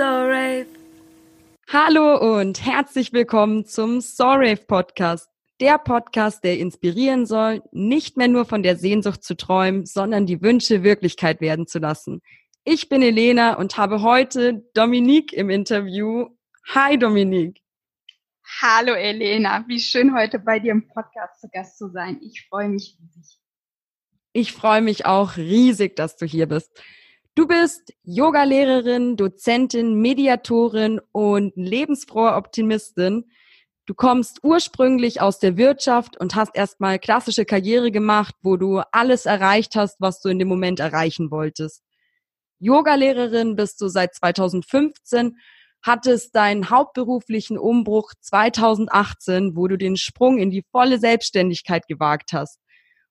So Rave. Hallo und herzlich willkommen zum So Rave Podcast. Der Podcast, der inspirieren soll, nicht mehr nur von der Sehnsucht zu träumen, sondern die Wünsche Wirklichkeit werden zu lassen. Ich bin Elena und habe heute Dominique im Interview. Hi Dominique. Hallo Elena, wie schön heute bei dir im Podcast zu Gast zu sein. Ich freue mich riesig. Ich freue mich auch riesig, dass du hier bist. Du bist Yogalehrerin, Dozentin, Mediatorin und lebensfrohe Optimistin. Du kommst ursprünglich aus der Wirtschaft und hast erstmal klassische Karriere gemacht, wo du alles erreicht hast, was du in dem Moment erreichen wolltest. Yogalehrerin bist du seit 2015, hattest deinen hauptberuflichen Umbruch 2018, wo du den Sprung in die volle Selbstständigkeit gewagt hast.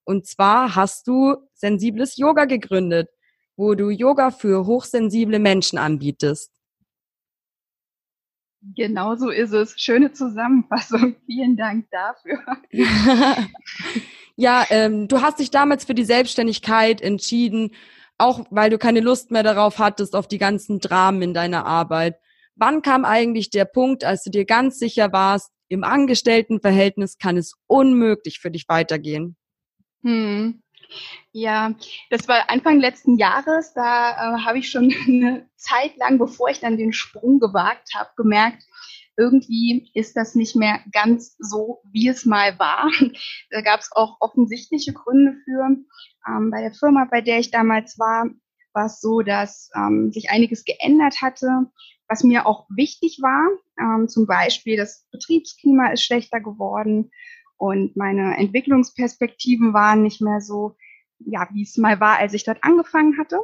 Und zwar hast du sensibles Yoga gegründet wo du Yoga für hochsensible Menschen anbietest. Genau so ist es. Schöne Zusammenfassung. Vielen Dank dafür. ja, ähm, du hast dich damals für die Selbstständigkeit entschieden, auch weil du keine Lust mehr darauf hattest, auf die ganzen Dramen in deiner Arbeit. Wann kam eigentlich der Punkt, als du dir ganz sicher warst, im Angestelltenverhältnis kann es unmöglich für dich weitergehen? Hm. Ja, das war Anfang letzten Jahres. Da äh, habe ich schon eine Zeit lang, bevor ich dann den Sprung gewagt habe, gemerkt, irgendwie ist das nicht mehr ganz so, wie es mal war. Da gab es auch offensichtliche Gründe für. Ähm, bei der Firma, bei der ich damals war, war es so, dass ähm, sich einiges geändert hatte, was mir auch wichtig war. Ähm, zum Beispiel das Betriebsklima ist schlechter geworden und meine Entwicklungsperspektiven waren nicht mehr so, ja, wie es mal war, als ich dort angefangen hatte.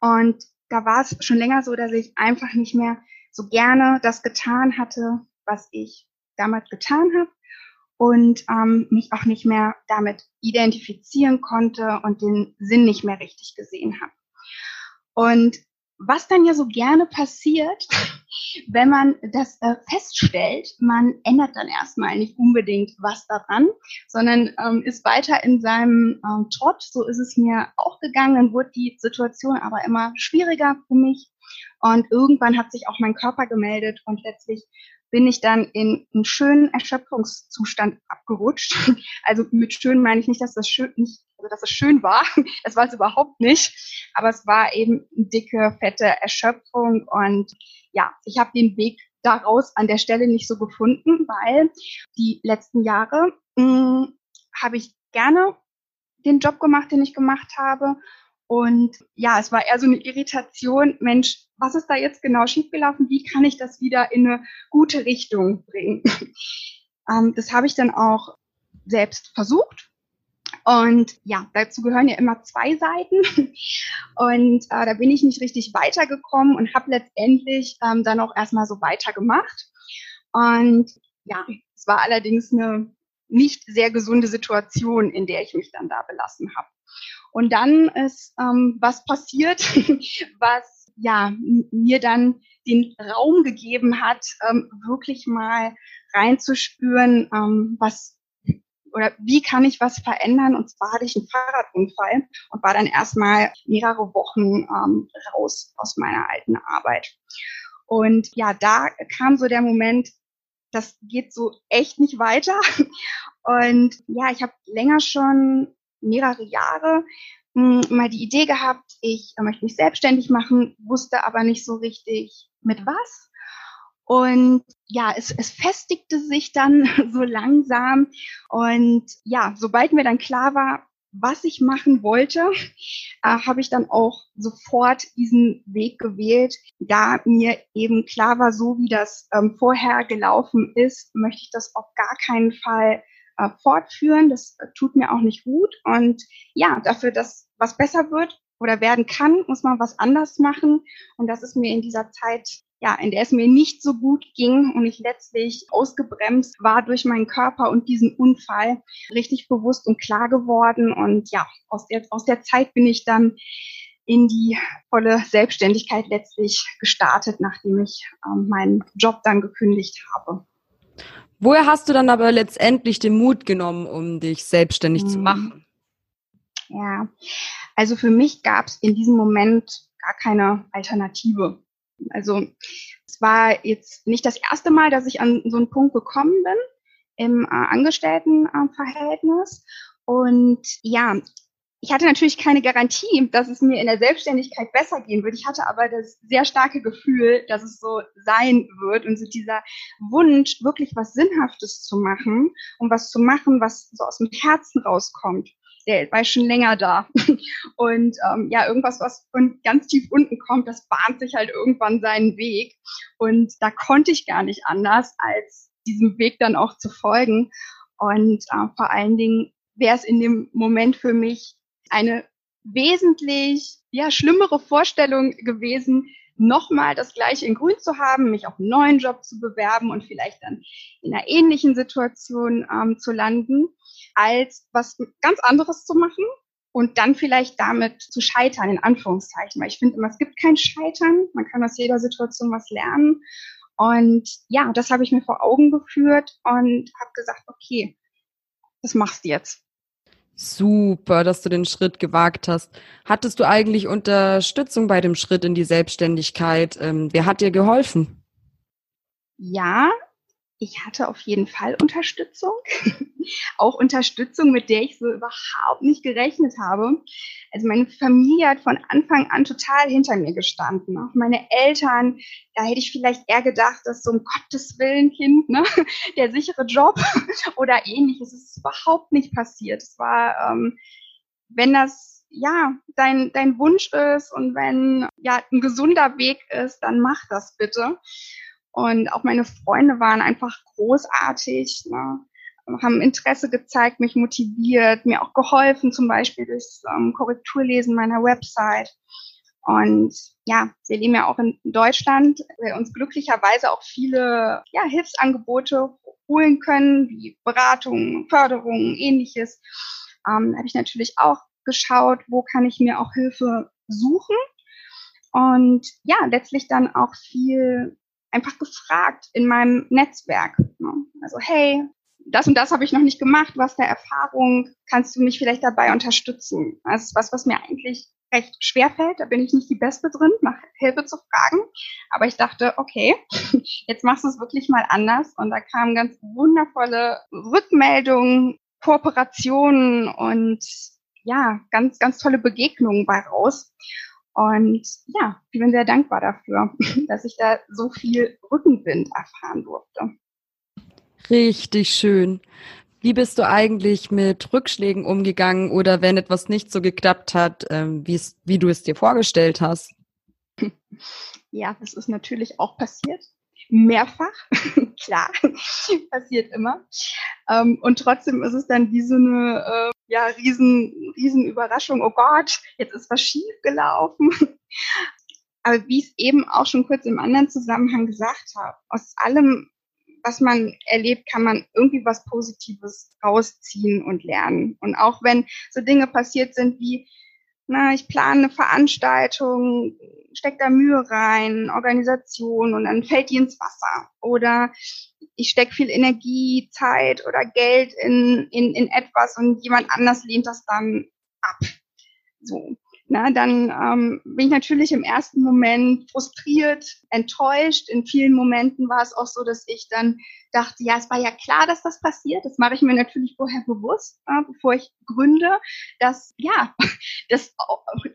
Und da war es schon länger so, dass ich einfach nicht mehr so gerne das getan hatte, was ich damals getan habe und ähm, mich auch nicht mehr damit identifizieren konnte und den Sinn nicht mehr richtig gesehen habe. Und was dann ja so gerne passiert, wenn man das äh, feststellt, man ändert dann erstmal nicht unbedingt was daran, sondern ähm, ist weiter in seinem ähm, Trott. So ist es mir auch gegangen. Dann wurde die Situation aber immer schwieriger für mich. Und irgendwann hat sich auch mein Körper gemeldet und letztlich bin ich dann in einen schönen Erschöpfungszustand abgerutscht. Also mit schön meine ich nicht, dass das schön nicht, also dass es schön war. Das war es überhaupt nicht. Aber es war eben eine dicke, fette Erschöpfung. Und ja, ich habe den Weg daraus an der Stelle nicht so gefunden, weil die letzten Jahre hm, habe ich gerne den Job gemacht, den ich gemacht habe. Und ja, es war eher so eine Irritation, Mensch, was ist da jetzt genau schiefgelaufen? Wie kann ich das wieder in eine gute Richtung bringen? ähm, das habe ich dann auch selbst versucht. Und ja, dazu gehören ja immer zwei Seiten. Und äh, da bin ich nicht richtig weitergekommen und habe letztendlich ähm, dann auch erstmal so weitergemacht. Und ja, es war allerdings eine nicht sehr gesunde Situation, in der ich mich dann da belassen habe. Und dann ist ähm, was passiert, was ja mir dann den Raum gegeben hat, ähm, wirklich mal reinzuspüren, ähm, was oder wie kann ich was verändern? Und zwar hatte ich einen Fahrradunfall und war dann erstmal mehrere Wochen ähm, raus aus meiner alten Arbeit. Und ja, da kam so der Moment, das geht so echt nicht weiter. Und ja, ich habe länger schon mehrere Jahre mal die Idee gehabt, ich möchte mich selbstständig machen, wusste aber nicht so richtig mit was. Und ja, es, es festigte sich dann so langsam. Und ja, sobald mir dann klar war, was ich machen wollte, äh, habe ich dann auch sofort diesen Weg gewählt. Da mir eben klar war, so wie das ähm, vorher gelaufen ist, möchte ich das auf gar keinen Fall äh, fortführen. Das äh, tut mir auch nicht gut. Und ja, dafür, dass was besser wird oder werden kann, muss man was anders machen. Und das ist mir in dieser Zeit ja, in der es mir nicht so gut ging und ich letztlich ausgebremst war durch meinen Körper und diesen Unfall, richtig bewusst und klar geworden. Und ja, aus der, aus der Zeit bin ich dann in die volle Selbstständigkeit letztlich gestartet, nachdem ich ähm, meinen Job dann gekündigt habe. Woher hast du dann aber letztendlich den Mut genommen, um dich selbstständig hm. zu machen? Ja, also für mich gab es in diesem Moment gar keine Alternative. Also es war jetzt nicht das erste Mal, dass ich an so einen Punkt gekommen bin im äh, Angestelltenverhältnis. Und ja, ich hatte natürlich keine Garantie, dass es mir in der Selbstständigkeit besser gehen wird. Ich hatte aber das sehr starke Gefühl, dass es so sein wird und so dieser Wunsch, wirklich was Sinnhaftes zu machen und was zu machen, was so aus dem Herzen rauskommt. Der war schon länger da. Und ähm, ja, irgendwas, was von ganz tief unten kommt, das bahnt sich halt irgendwann seinen Weg. Und da konnte ich gar nicht anders, als diesem Weg dann auch zu folgen. Und äh, vor allen Dingen wäre es in dem Moment für mich eine wesentlich ja, schlimmere Vorstellung gewesen, nochmal das gleiche in Grün zu haben, mich auf einen neuen Job zu bewerben und vielleicht dann in einer ähnlichen Situation ähm, zu landen, als was ganz anderes zu machen und dann vielleicht damit zu scheitern, in Anführungszeichen. Weil ich finde immer, es gibt kein Scheitern, man kann aus jeder Situation was lernen. Und ja, das habe ich mir vor Augen geführt und habe gesagt, okay, das machst du jetzt. Super, dass du den Schritt gewagt hast. Hattest du eigentlich Unterstützung bei dem Schritt in die Selbstständigkeit? Ähm, wer hat dir geholfen? Ja, ich hatte auf jeden Fall Unterstützung. auch Unterstützung, mit der ich so überhaupt nicht gerechnet habe. Also meine Familie hat von Anfang an total hinter mir gestanden. Auch meine Eltern, da hätte ich vielleicht eher gedacht, dass so um Gottes Willen Kind, ne, der sichere Job oder ähnliches. Es ist überhaupt nicht passiert. Es war, ähm, wenn das ja dein, dein Wunsch ist und wenn ja ein gesunder Weg ist, dann mach das bitte. Und auch meine Freunde waren einfach großartig. Ne? haben Interesse gezeigt, mich motiviert, mir auch geholfen, zum Beispiel durchs ähm, Korrekturlesen meiner Website. Und ja, wir leben ja auch in Deutschland, wir uns glücklicherweise auch viele ja, Hilfsangebote holen können, wie Beratung, Förderung, ähnliches. Ähm, habe ich natürlich auch geschaut, wo kann ich mir auch Hilfe suchen. Und ja, letztlich dann auch viel einfach gefragt in meinem Netzwerk. Ne? Also, hey, das und das habe ich noch nicht gemacht, was der Erfahrung, kannst du mich vielleicht dabei unterstützen? Das ist was, was mir eigentlich recht schwer fällt. Da bin ich nicht die Beste drin, nach Hilfe zu fragen. Aber ich dachte, okay, jetzt machst du es wirklich mal anders. Und da kamen ganz wundervolle Rückmeldungen, Kooperationen und ja, ganz, ganz tolle Begegnungen bei raus. Und ja, ich bin sehr dankbar dafür, dass ich da so viel Rückenwind erfahren durfte. Richtig schön. Wie bist du eigentlich mit Rückschlägen umgegangen oder wenn etwas nicht so geklappt hat, ähm, wie du es dir vorgestellt hast? Ja, das ist natürlich auch passiert. Mehrfach, klar, passiert immer. Ähm, und trotzdem ist es dann wie so eine äh, ja, riesen, riesen Überraschung. Oh Gott, jetzt ist was schief gelaufen. Aber wie ich es eben auch schon kurz im anderen Zusammenhang gesagt habe, aus allem was man erlebt, kann man irgendwie was Positives rausziehen und lernen. Und auch wenn so Dinge passiert sind wie, na, ich plane eine Veranstaltung, stecke da Mühe rein, Organisation und dann fällt die ins Wasser. Oder ich stecke viel Energie, Zeit oder Geld in, in, in etwas und jemand anders lehnt das dann ab. So na, dann ähm, bin ich natürlich im ersten Moment frustriert, enttäuscht. In vielen Momenten war es auch so, dass ich dann dachte, ja, es war ja klar, dass das passiert. Das mache ich mir natürlich vorher bewusst, äh, bevor ich gründe, dass ja, das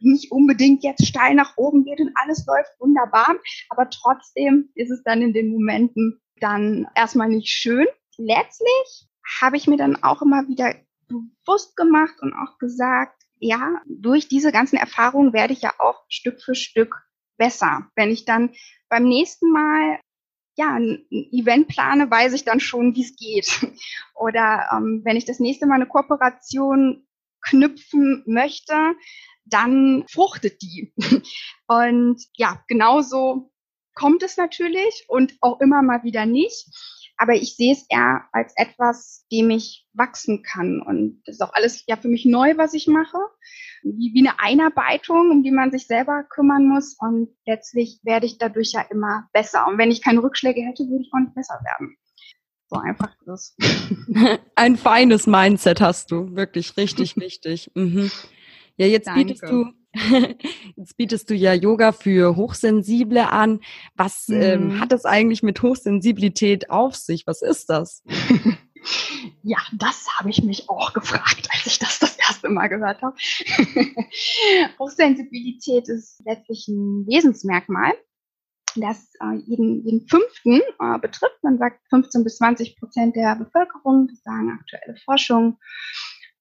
nicht unbedingt jetzt steil nach oben geht und alles läuft wunderbar. Aber trotzdem ist es dann in den Momenten dann erstmal nicht schön. Letztlich habe ich mir dann auch immer wieder bewusst gemacht und auch gesagt, ja, durch diese ganzen Erfahrungen werde ich ja auch Stück für Stück besser. Wenn ich dann beim nächsten Mal ja, ein Event plane, weiß ich dann schon, wie es geht. Oder ähm, wenn ich das nächste Mal eine Kooperation knüpfen möchte, dann fruchtet die. Und ja, genauso kommt es natürlich und auch immer mal wieder nicht. Aber ich sehe es eher als etwas, dem ich wachsen kann. Und das ist auch alles ja für mich neu, was ich mache. Wie, wie eine Einarbeitung, um die man sich selber kümmern muss. Und letztlich werde ich dadurch ja immer besser. Und wenn ich keine Rückschläge hätte, würde ich auch nicht besser werden. So einfach ist Ein feines Mindset hast du. Wirklich richtig wichtig. Mhm. Ja, jetzt Danke. bietest du Jetzt bietest du ja Yoga für Hochsensible an. Was ähm, mhm. ähm, hat es eigentlich mit Hochsensibilität auf sich? Was ist das? ja, das habe ich mich auch gefragt, als ich das das erste Mal gehört habe. Hochsensibilität ist letztlich ein Wesensmerkmal, das äh, jeden, jeden Fünften äh, betrifft. Man sagt 15 bis 20 Prozent der Bevölkerung, das sagen aktuelle Forschungen.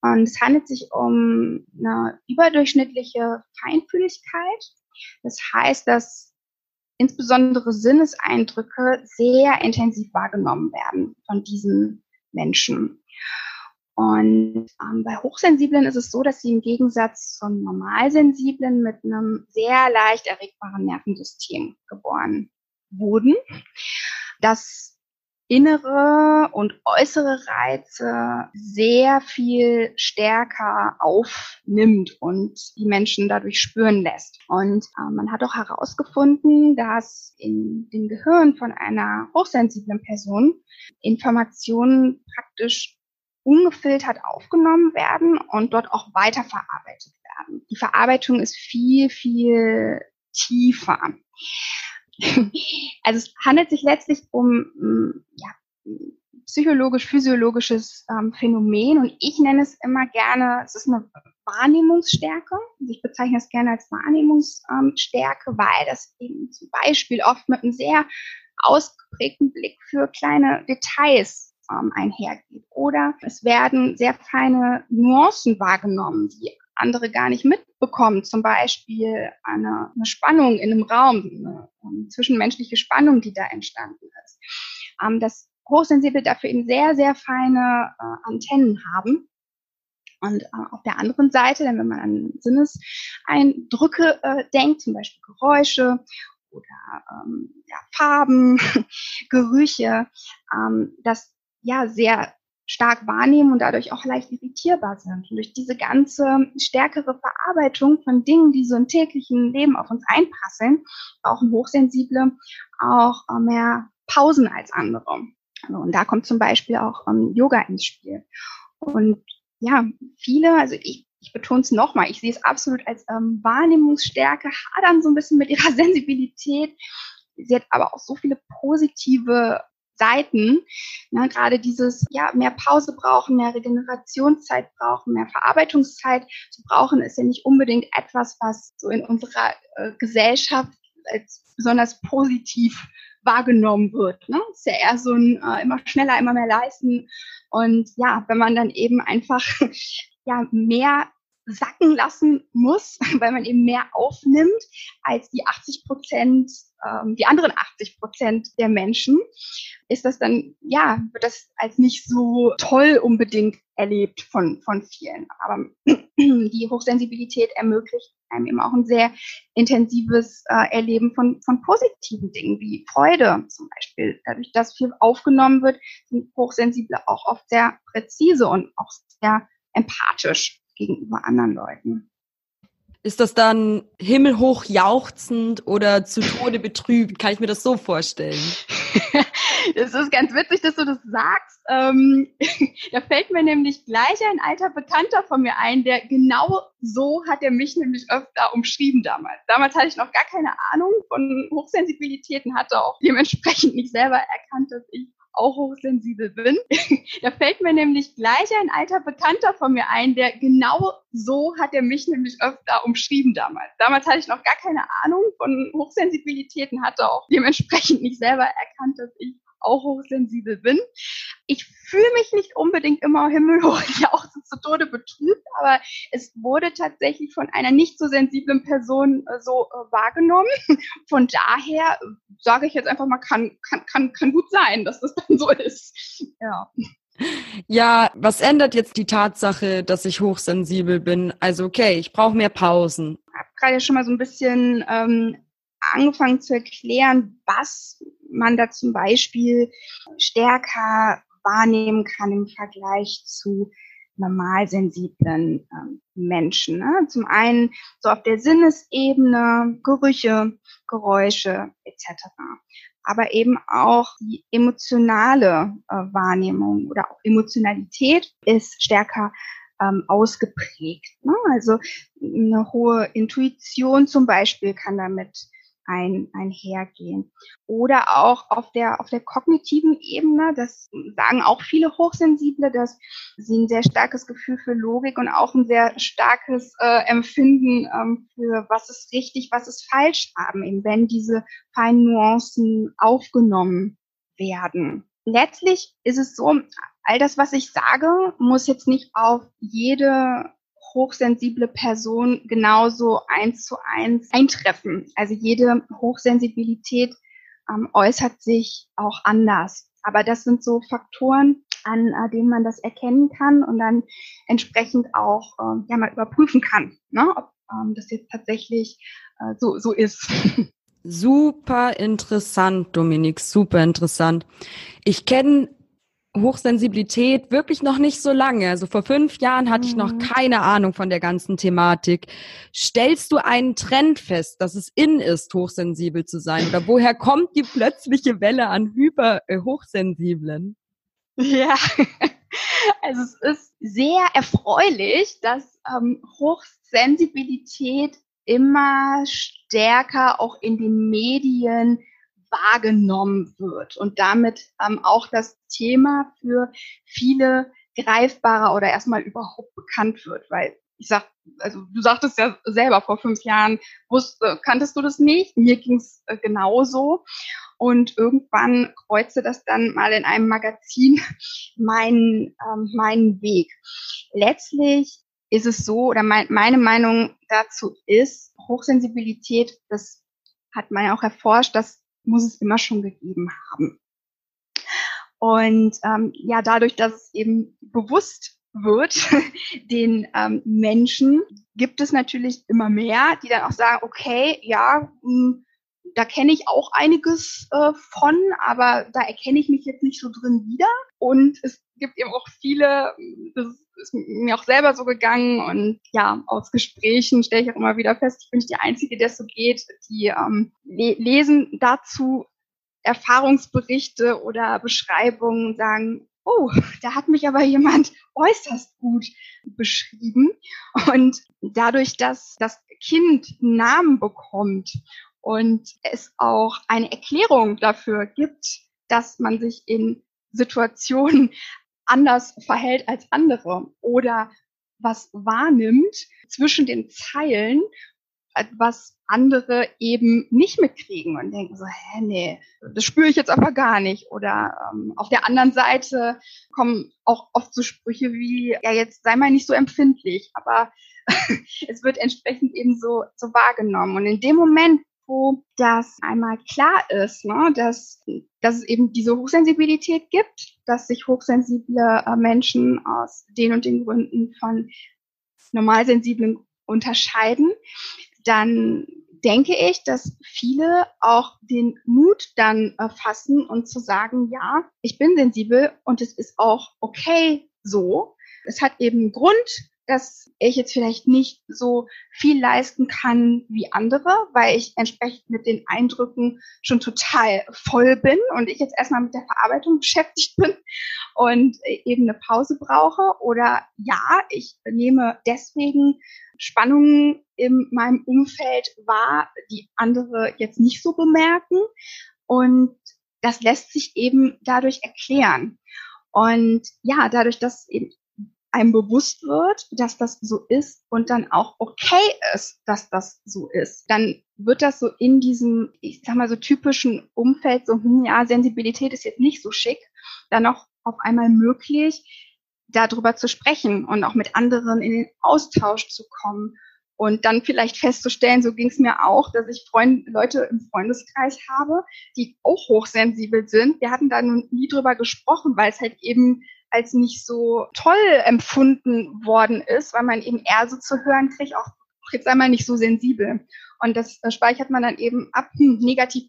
Und es handelt sich um eine überdurchschnittliche Feinfühligkeit. Das heißt, dass insbesondere Sinneseindrücke sehr intensiv wahrgenommen werden von diesen Menschen. Und ähm, bei Hochsensiblen ist es so, dass sie im Gegensatz zum Normalsensiblen mit einem sehr leicht erregbaren Nervensystem geboren wurden. Das innere und äußere Reize sehr viel stärker aufnimmt und die Menschen dadurch spüren lässt. Und äh, man hat auch herausgefunden, dass in dem Gehirn von einer hochsensiblen Person Informationen praktisch ungefiltert aufgenommen werden und dort auch weiterverarbeitet werden. Die Verarbeitung ist viel, viel tiefer. Also es handelt sich letztlich um mm, ja, psychologisch-physiologisches ähm, Phänomen und ich nenne es immer gerne, es ist eine Wahrnehmungsstärke. Ich bezeichne es gerne als Wahrnehmungsstärke, ähm, weil das eben zum Beispiel oft mit einem sehr ausgeprägten Blick für kleine Details ähm, einhergeht. Oder es werden sehr feine Nuancen wahrgenommen, die andere gar nicht mitbekommen. Zum Beispiel eine, eine Spannung in einem Raum, eine, eine, zwischenmenschliche Spannung, die da entstanden ist. Ähm, dass Hochsensible dafür eben sehr, sehr feine äh, Antennen haben. Und äh, auf der anderen Seite, wenn man an Sinneseindrücke äh, denkt, zum Beispiel Geräusche oder ähm, ja, Farben, Gerüche, ähm, dass ja sehr stark wahrnehmen und dadurch auch leicht irritierbar sind. Und durch diese ganze stärkere Verarbeitung von Dingen, die so im täglichen Leben auf uns einprasseln, brauchen Hochsensible auch äh, mehr Pausen als andere. Und da kommt zum Beispiel auch um, ähm, Yoga ins Spiel. Und ja, viele, also ich, ich betone es nochmal, ich sehe es absolut als ähm, Wahrnehmungsstärke, hadern so ein bisschen mit ihrer Sensibilität. Sie hat aber auch so viele positive Seiten. Ne, gerade dieses, ja, mehr Pause brauchen, mehr Regenerationszeit brauchen, mehr Verarbeitungszeit zu brauchen, ist ja nicht unbedingt etwas, was so in unserer äh, Gesellschaft als besonders positiv wahrgenommen wird. Ne? Ist ja eher so ein äh, immer schneller, immer mehr leisten. Und ja, wenn man dann eben einfach ja mehr sacken lassen muss, weil man eben mehr aufnimmt als die 80 Prozent, ähm, die anderen 80 Prozent der Menschen, ist das dann, ja, wird das als nicht so toll unbedingt erlebt von, von vielen. Aber die Hochsensibilität ermöglicht einem eben auch ein sehr intensives äh, Erleben von, von positiven Dingen, wie Freude zum Beispiel. Dadurch, dass viel aufgenommen wird, sind Hochsensible auch oft sehr präzise und auch sehr empathisch gegenüber anderen Leuten. Ist das dann himmelhoch jauchzend oder zu Tode betrübt? Kann ich mir das so vorstellen? Es ist ganz witzig, dass du das sagst. Ähm, da fällt mir nämlich gleich ein alter Bekannter von mir ein, der genau so hat er mich nämlich öfter umschrieben damals. Damals hatte ich noch gar keine Ahnung von Hochsensibilitäten, hatte auch dementsprechend nicht selber erkannt, dass ich auch hochsensibel bin. da fällt mir nämlich gleich ein alter Bekannter von mir ein, der genau so hat er mich nämlich öfter umschrieben damals. Damals hatte ich noch gar keine Ahnung von Hochsensibilitäten, hatte auch dementsprechend nicht selber erkannt, dass ich auch hochsensibel bin. Ich fühle mich nicht unbedingt immer himmelhoch auch zu Tode betrübt, aber es wurde tatsächlich von einer nicht so sensiblen Person äh, so äh, wahrgenommen. Von daher äh, sage ich jetzt einfach mal, kann, kann, kann, kann gut sein, dass das dann so ist. Ja. Ja, was ändert jetzt die Tatsache, dass ich hochsensibel bin? Also okay, ich brauche mehr Pausen. Ich habe gerade schon mal so ein bisschen ähm, angefangen zu erklären, was man da zum Beispiel stärker wahrnehmen kann im Vergleich zu normalsensiblen ähm, Menschen. Ne? Zum einen so auf der Sinnesebene, Gerüche, Geräusche etc. Aber eben auch die emotionale äh, Wahrnehmung oder auch Emotionalität ist stärker ähm, ausgeprägt. Ne? Also eine hohe Intuition zum Beispiel kann damit ein, einhergehen. Oder auch auf der, auf der kognitiven Ebene, das sagen auch viele Hochsensible, dass sie ein sehr starkes Gefühl für Logik und auch ein sehr starkes äh, Empfinden ähm, für was ist richtig, was ist falsch haben, eben wenn diese feinen Nuancen aufgenommen werden. Letztlich ist es so, all das, was ich sage, muss jetzt nicht auf jede hochsensible Person genauso eins zu eins eintreffen. Also jede Hochsensibilität ähm, äußert sich auch anders. Aber das sind so Faktoren, an äh, denen man das erkennen kann und dann entsprechend auch ähm, ja mal überprüfen kann, ne, ob ähm, das jetzt tatsächlich äh, so, so ist. Super interessant, Dominik, super interessant. Ich kenne Hochsensibilität wirklich noch nicht so lange. Also vor fünf Jahren hatte ich noch mhm. keine Ahnung von der ganzen Thematik. Stellst du einen Trend fest, dass es in ist, hochsensibel zu sein? Oder woher kommt die plötzliche Welle an hyper äh, hochsensiblen? Ja, also es ist sehr erfreulich, dass ähm, Hochsensibilität immer stärker auch in den Medien wahrgenommen wird und damit ähm, auch das Thema für viele greifbarer oder erstmal überhaupt bekannt wird, weil ich sag, also du sagtest ja selber vor fünf Jahren, wusste, kanntest du das nicht? Mir ging's äh, genauso. Und irgendwann kreuzte das dann mal in einem Magazin meinen, ähm, meinen Weg. Letztlich ist es so, oder mein, meine Meinung dazu ist, Hochsensibilität, das hat man ja auch erforscht, dass muss es immer schon gegeben haben. Und ähm, ja, dadurch, dass es eben bewusst wird den ähm, Menschen, gibt es natürlich immer mehr, die dann auch sagen, okay, ja, mh, hm, da kenne ich auch einiges äh, von, aber da erkenne ich mich jetzt nicht so drin wieder. Und es gibt eben auch viele, das ist mir auch selber so gegangen und ja, aus Gesprächen stelle ich auch immer wieder fest, ich bin nicht die Einzige, der es so geht, die ähm, le lesen dazu Erfahrungsberichte oder Beschreibungen sagen, oh, da hat mich aber jemand äußerst gut beschrieben. Und dadurch, dass das Kind einen Namen bekommt und es auch eine Erklärung dafür gibt, dass man sich in Situationen anders verhält als andere oder was wahrnimmt zwischen den Zeilen, was andere eben nicht mitkriegen und denken so, hä, nee, das spüre ich jetzt aber gar nicht. Oder ähm, auf der anderen Seite kommen auch oft so Sprüche wie, ja, jetzt sei mal nicht so empfindlich, aber es wird entsprechend eben so, so wahrgenommen. Und in dem Moment, wo das einmal klar ist, ne, dass, dass es eben diese Hochsensibilität gibt, dass sich hochsensible äh, Menschen aus den und den Gründen von normalsensiblen unterscheiden, dann denke ich, dass viele auch den Mut dann fassen und zu sagen, ja, ich bin sensibel und es ist auch okay so. Es hat eben Grund, dass ich jetzt vielleicht nicht so viel leisten kann wie andere, weil ich entsprechend mit den Eindrücken schon total voll bin und ich jetzt erstmal mit der Verarbeitung beschäftigt bin und eben eine Pause brauche. Oder ja, ich nehme deswegen Spannungen in meinem Umfeld wahr, die andere jetzt nicht so bemerken. Und das lässt sich eben dadurch erklären. Und ja, dadurch, dass eben einem bewusst wird, dass das so ist und dann auch okay ist, dass das so ist, dann wird das so in diesem, ich sag mal so typischen Umfeld, so, hm, ja, Sensibilität ist jetzt nicht so schick, dann auch auf einmal möglich, darüber zu sprechen und auch mit anderen in den Austausch zu kommen und dann vielleicht festzustellen, so ging es mir auch, dass ich Freund, Leute im Freundeskreis habe, die auch hochsensibel sind. Wir hatten da nun nie drüber gesprochen, weil es halt eben als nicht so toll empfunden worden ist, weil man eben eher so zu hören kriegt, auch jetzt einmal nicht so sensibel. Und das speichert man dann eben ab, hm, negativ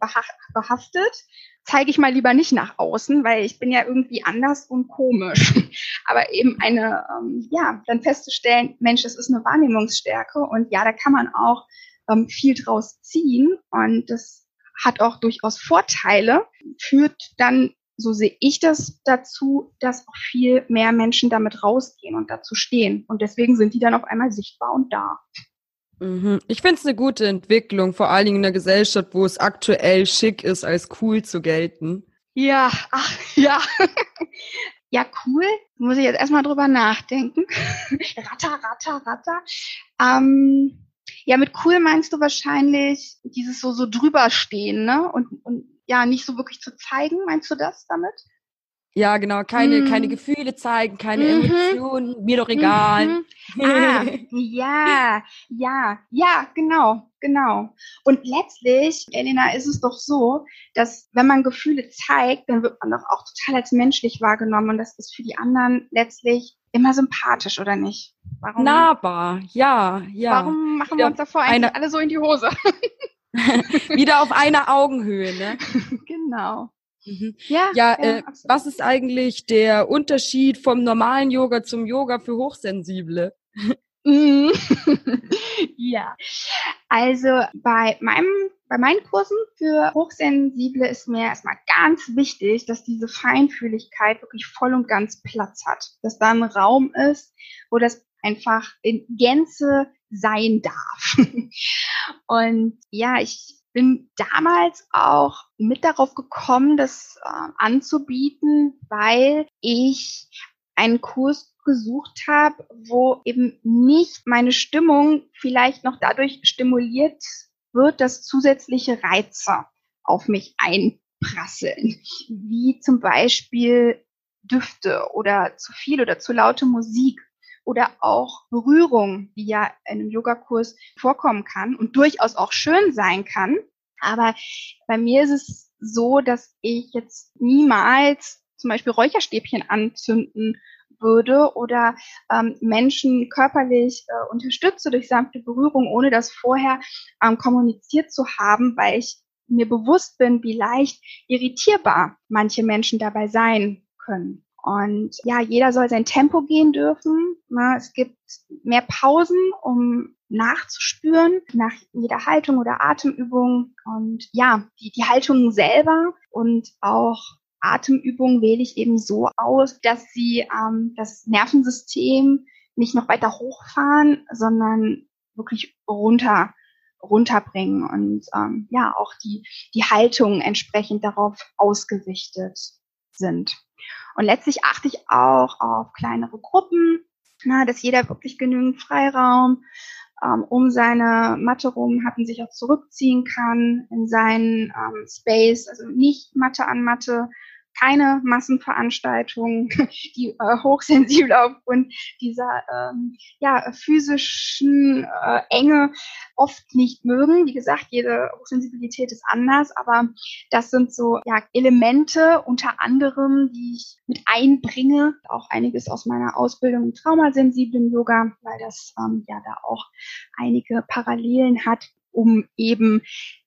behaftet. Zeige ich mal lieber nicht nach außen, weil ich bin ja irgendwie anders und komisch. Aber eben eine, ähm, ja, dann festzustellen, Mensch, das ist eine Wahrnehmungsstärke und ja, da kann man auch ähm, viel draus ziehen und das hat auch durchaus Vorteile, führt dann so sehe ich das dazu, dass auch viel mehr Menschen damit rausgehen und dazu stehen. Und deswegen sind die dann auf einmal sichtbar und da. Mhm. Ich finde es eine gute Entwicklung, vor allen Dingen in einer Gesellschaft, wo es aktuell schick ist, als cool zu gelten. Ja, ach ja. ja, cool. Muss ich jetzt erstmal drüber nachdenken. ratter, ratter, ratter. Ähm, ja, mit cool meinst du wahrscheinlich dieses so, so drüberstehen, ne? Und, und ja, nicht so wirklich zu zeigen, meinst du das damit? Ja, genau, keine, mm. keine Gefühle zeigen, keine mhm. Emotionen, mir doch egal. Mhm. Ah, ja, ja, ja, genau, genau. Und letztlich, Elena, ist es doch so, dass wenn man Gefühle zeigt, dann wird man doch auch total als menschlich wahrgenommen und das ist für die anderen letztlich immer sympathisch, oder nicht? Warum, Nahbar, ja, ja. Warum machen wir uns davor eigentlich eine, alle so in die Hose? wieder auf einer Augenhöhe, ne? genau. Mhm. Ja, ja, ja äh, was ist eigentlich der Unterschied vom normalen Yoga zum Yoga für Hochsensible? Mhm. ja, also bei meinem bei meinen Kursen für Hochsensible ist mir erstmal ganz wichtig, dass diese Feinfühligkeit wirklich voll und ganz Platz hat. Dass da ein Raum ist, wo das einfach in Gänze sein darf. und ja, ich bin damals auch mit darauf gekommen, das äh, anzubieten, weil ich einen Kurs gesucht habe, wo eben nicht meine Stimmung vielleicht noch dadurch stimuliert wird, dass zusätzliche Reize auf mich einprasseln, wie zum Beispiel Düfte oder zu viel oder zu laute Musik oder auch Berührung, die ja in einem Yogakurs vorkommen kann und durchaus auch schön sein kann. Aber bei mir ist es so, dass ich jetzt niemals zum Beispiel Räucherstäbchen anzünden würde oder ähm, Menschen körperlich äh, unterstütze durch sanfte Berührung, ohne das vorher ähm, kommuniziert zu haben, weil ich mir bewusst bin, wie leicht irritierbar manche Menschen dabei sein können. Und ja, jeder soll sein Tempo gehen dürfen. Es gibt mehr Pausen, um nachzuspüren nach jeder Haltung oder Atemübung. Und ja, die, die Haltung selber und auch Atemübungen wähle ich eben so aus, dass sie ähm, das Nervensystem nicht noch weiter hochfahren, sondern wirklich runter runterbringen und ähm, ja auch die die Haltung entsprechend darauf ausgerichtet sind. Und letztlich achte ich auch auf kleinere Gruppen, na, dass jeder wirklich genügend Freiraum ähm, um seine Matte rum hat und sich auch zurückziehen kann in seinen ähm, Space, also nicht Matte an Matte, keine Massenveranstaltungen, die äh, hochsensibel aufgrund dieser ähm, ja, physischen äh, Enge oft nicht mögen. Wie gesagt, jede Hochsensibilität ist anders, aber das sind so ja, Elemente unter anderem, die ich mit einbringe. Auch einiges aus meiner Ausbildung im traumasensiblen Yoga, weil das ähm, ja da auch einige Parallelen hat, um eben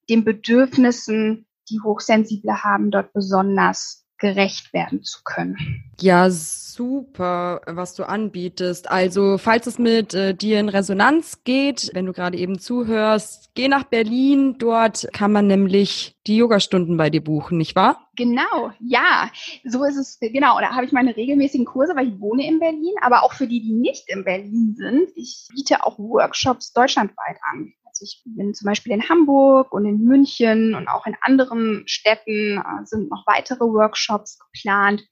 den Bedürfnissen die Hochsensible haben, dort besonders gerecht werden zu können. Ja, super, was du anbietest. Also, falls es mit äh, dir in Resonanz geht, wenn du gerade eben zuhörst, geh nach Berlin. Dort kann man nämlich die Yogastunden bei dir buchen, nicht wahr? Genau, ja, so ist es. Genau, da habe ich meine regelmäßigen Kurse, weil ich wohne in Berlin, aber auch für die, die nicht in Berlin sind. Ich biete auch Workshops deutschlandweit an. Also ich bin zum Beispiel in Hamburg und in München und auch in anderen Städten äh, sind noch weitere Workshops geplant.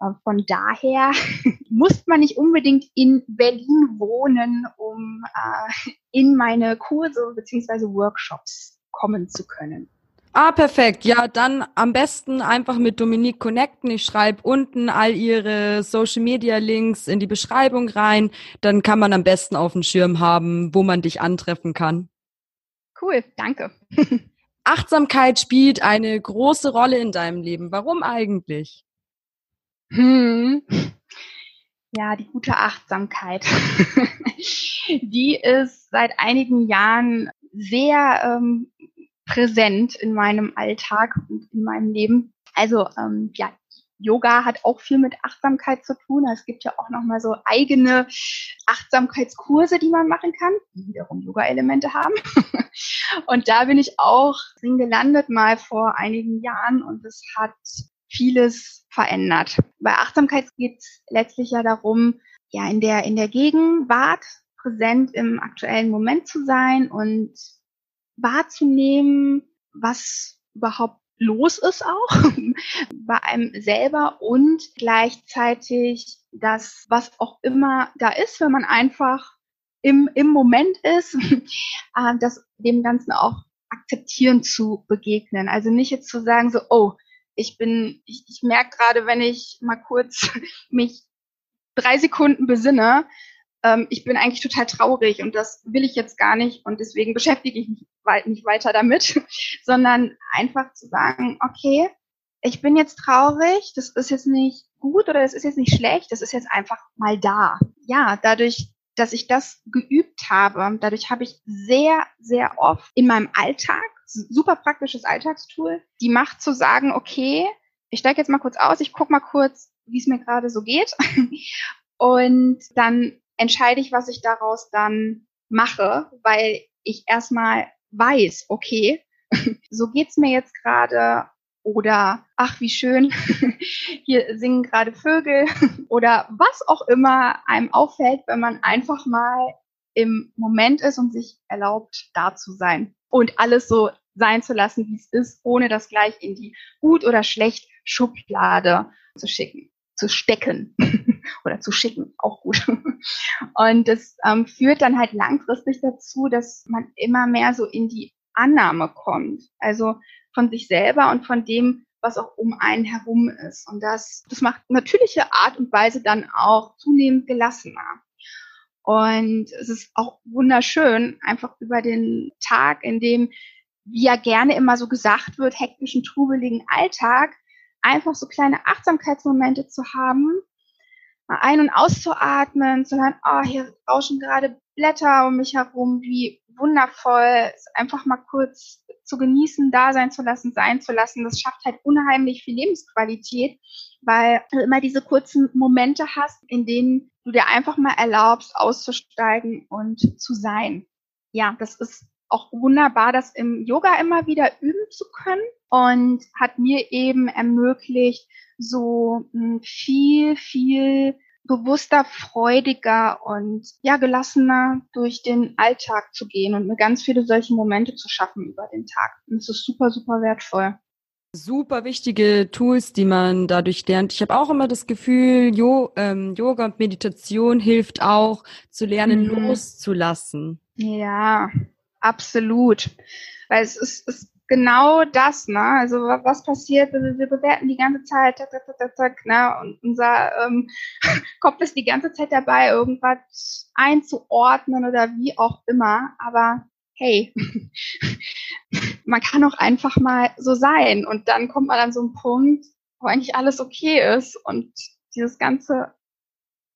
Äh, von daher muss man nicht unbedingt in Berlin wohnen, um äh, in meine Kurse bzw. Workshops kommen zu können. Ah, perfekt. Ja, dann am besten einfach mit Dominique connecten. Ich schreibe unten all ihre Social Media Links in die Beschreibung rein. Dann kann man am besten auf dem Schirm haben, wo man dich antreffen kann. Cool, danke. Achtsamkeit spielt eine große Rolle in deinem Leben. Warum eigentlich? Hm. Ja, die gute Achtsamkeit. die ist seit einigen Jahren sehr ähm, präsent in meinem Alltag und in meinem Leben. Also ähm, ja, Yoga hat auch viel mit Achtsamkeit zu tun. Es gibt ja auch nochmal so eigene Achtsamkeitskurse, die man machen kann, die wiederum Yoga-Elemente haben. und da bin ich auch drin gelandet mal vor einigen Jahren und es hat vieles verändert. Bei Achtsamkeit geht es letztlich ja darum, ja, in der, in der Gegenwart präsent im aktuellen Moment zu sein und wahrzunehmen, was überhaupt los ist auch bei einem selber und gleichzeitig das, was auch immer da ist, wenn man einfach im, im Moment ist, äh, das dem Ganzen auch akzeptieren zu begegnen. Also nicht jetzt zu sagen so, oh, ich bin, ich, ich merke gerade, wenn ich mal kurz mich drei Sekunden besinne, ähm, ich bin eigentlich total traurig und das will ich jetzt gar nicht und deswegen beschäftige ich mich nicht weiter damit, sondern einfach zu sagen, okay, ich bin jetzt traurig, das ist jetzt nicht gut oder das ist jetzt nicht schlecht, das ist jetzt einfach mal da. Ja, dadurch, dass ich das geübt habe, dadurch habe ich sehr, sehr oft in meinem Alltag, super praktisches Alltagstool, die Macht zu sagen, okay, ich steige jetzt mal kurz aus, ich gucke mal kurz, wie es mir gerade so geht. Und dann entscheide ich, was ich daraus dann mache, weil ich erstmal weiß, okay, so geht's mir jetzt gerade oder ach, wie schön, hier singen gerade Vögel oder was auch immer einem auffällt, wenn man einfach mal im Moment ist und sich erlaubt, da zu sein und alles so sein zu lassen, wie es ist, ohne das gleich in die gut oder schlecht Schublade zu schicken, zu stecken oder zu schicken, auch gut. Und das ähm, führt dann halt langfristig dazu, dass man immer mehr so in die Annahme kommt. Also von sich selber und von dem, was auch um einen herum ist. Und das, das macht natürliche Art und Weise dann auch zunehmend gelassener. Und es ist auch wunderschön, einfach über den Tag, in dem, wie ja gerne immer so gesagt wird, hektischen, trubeligen Alltag, einfach so kleine Achtsamkeitsmomente zu haben, ein- und auszuatmen, zu hören, oh, hier rauschen gerade Blätter um mich herum, wie wundervoll, einfach mal kurz zu genießen, da sein zu lassen, sein zu lassen. Das schafft halt unheimlich viel Lebensqualität, weil du immer diese kurzen Momente hast, in denen du dir einfach mal erlaubst, auszusteigen und zu sein. Ja, das ist auch wunderbar, das im Yoga immer wieder üben zu können und hat mir eben ermöglicht, so hm, viel, viel bewusster, freudiger und ja, gelassener durch den Alltag zu gehen und mir ganz viele solche Momente zu schaffen über den Tag. Und es ist super, super wertvoll. Super wichtige Tools, die man dadurch lernt. Ich habe auch immer das Gefühl, jo, ähm, Yoga und Meditation hilft auch zu lernen, mhm. loszulassen. Ja, absolut. Weil es ist, es genau das, ne? Also was passiert, wir, wir bewerten die ganze Zeit, tak, tak, tak, tak, ne? Und unser ähm, Kopf ist die ganze Zeit dabei, irgendwas einzuordnen oder wie auch immer. Aber hey, man kann auch einfach mal so sein. Und dann kommt man an so einen Punkt, wo eigentlich alles okay ist und dieses ganze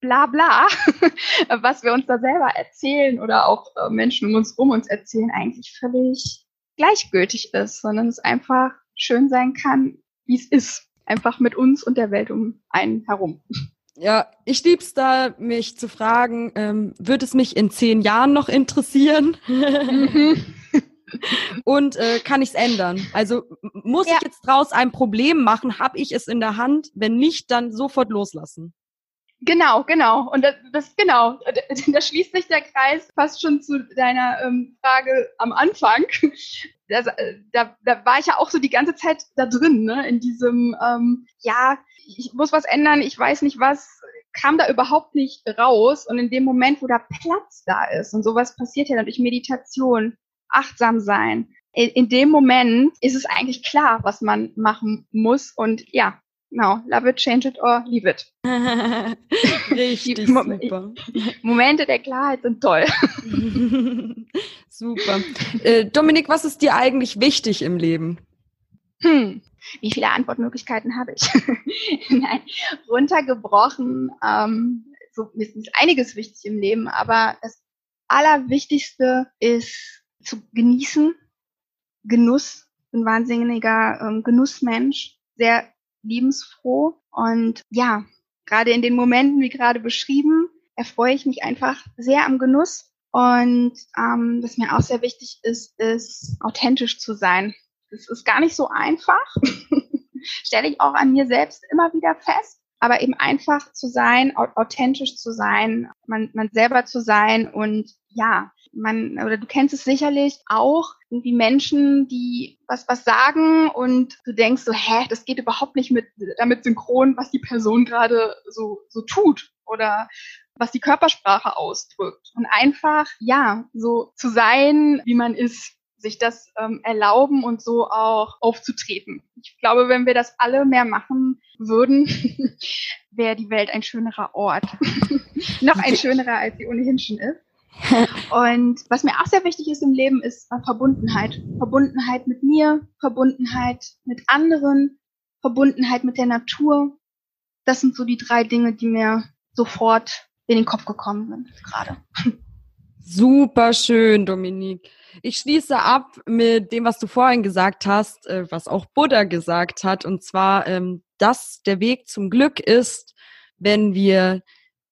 bla bla, was wir uns da selber erzählen oder auch äh, Menschen um uns um uns erzählen, eigentlich völlig gleichgültig ist, sondern es einfach schön sein kann, wie es ist. Einfach mit uns und der Welt um einen herum. Ja, ich lieb's da, mich zu fragen, ähm, wird es mich in zehn Jahren noch interessieren? Mhm. und äh, kann ich es ändern? Also muss ja. ich jetzt draus ein Problem machen? Habe ich es in der Hand? Wenn nicht, dann sofort loslassen. Genau, genau. Und das, das genau, da schließt sich der Kreis fast schon zu deiner ähm, Frage am Anfang. Das, äh, da, da war ich ja auch so die ganze Zeit da drin, ne? in diesem, ähm, ja, ich muss was ändern, ich weiß nicht was, kam da überhaupt nicht raus. Und in dem Moment, wo da Platz da ist und sowas passiert ja durch Meditation, achtsam sein, in, in dem Moment ist es eigentlich klar, was man machen muss. Und ja, Genau, love it, change it or leave it. Richtig super. Momente der Klarheit sind toll. super. Äh, Dominik, was ist dir eigentlich wichtig im Leben? Hm, wie viele Antwortmöglichkeiten habe ich? Nein, runtergebrochen, ähm, so ist einiges wichtig im Leben, aber das Allerwichtigste ist zu genießen, Genuss, ein wahnsinniger ähm, Genussmensch, sehr liebensfroh. Und ja, gerade in den Momenten, wie gerade beschrieben, erfreue ich mich einfach sehr am Genuss. Und ähm, was mir auch sehr wichtig ist, ist authentisch zu sein. Das ist gar nicht so einfach. stelle ich auch an mir selbst immer wieder fest. Aber eben einfach zu sein, authentisch zu sein, man, man selber zu sein und ja, man, oder du kennst es sicherlich auch, irgendwie Menschen, die was, was sagen und du denkst so, hä, das geht überhaupt nicht mit, damit synchron, was die Person gerade so, so tut oder was die Körpersprache ausdrückt. Und einfach, ja, so zu sein, wie man ist, sich das ähm, erlauben und so auch aufzutreten. Ich glaube, wenn wir das alle mehr machen würden, wäre die Welt ein schönerer Ort. Noch ein schönerer, als sie ohnehin schon ist. Und was mir auch sehr wichtig ist im Leben, ist Verbundenheit. Verbundenheit mit mir, Verbundenheit mit anderen, Verbundenheit mit der Natur. Das sind so die drei Dinge, die mir sofort in den Kopf gekommen sind gerade. Super schön, Dominique. Ich schließe ab mit dem, was du vorhin gesagt hast, äh, was auch Buddha gesagt hat, und zwar, ähm, dass der Weg zum Glück ist, wenn wir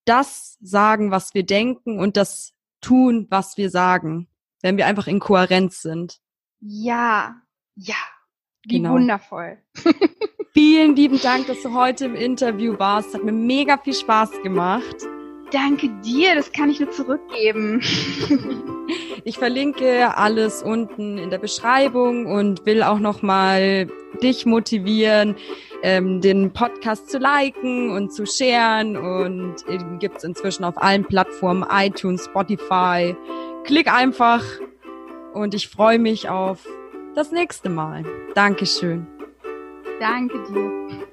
das sagen, was wir denken und das tun, was wir sagen, wenn wir einfach in Kohärenz sind. Ja, ja, wie genau. wundervoll. Vielen lieben Dank, dass du heute im Interview warst. Hat mir mega viel Spaß gemacht. Danke dir, das kann ich nur zurückgeben. Ich verlinke alles unten in der Beschreibung und will auch nochmal dich motivieren, ähm, den Podcast zu liken und zu sharen und ihn gibt's inzwischen auf allen Plattformen, iTunes, Spotify. Klick einfach und ich freue mich auf das nächste Mal. Dankeschön. Danke dir.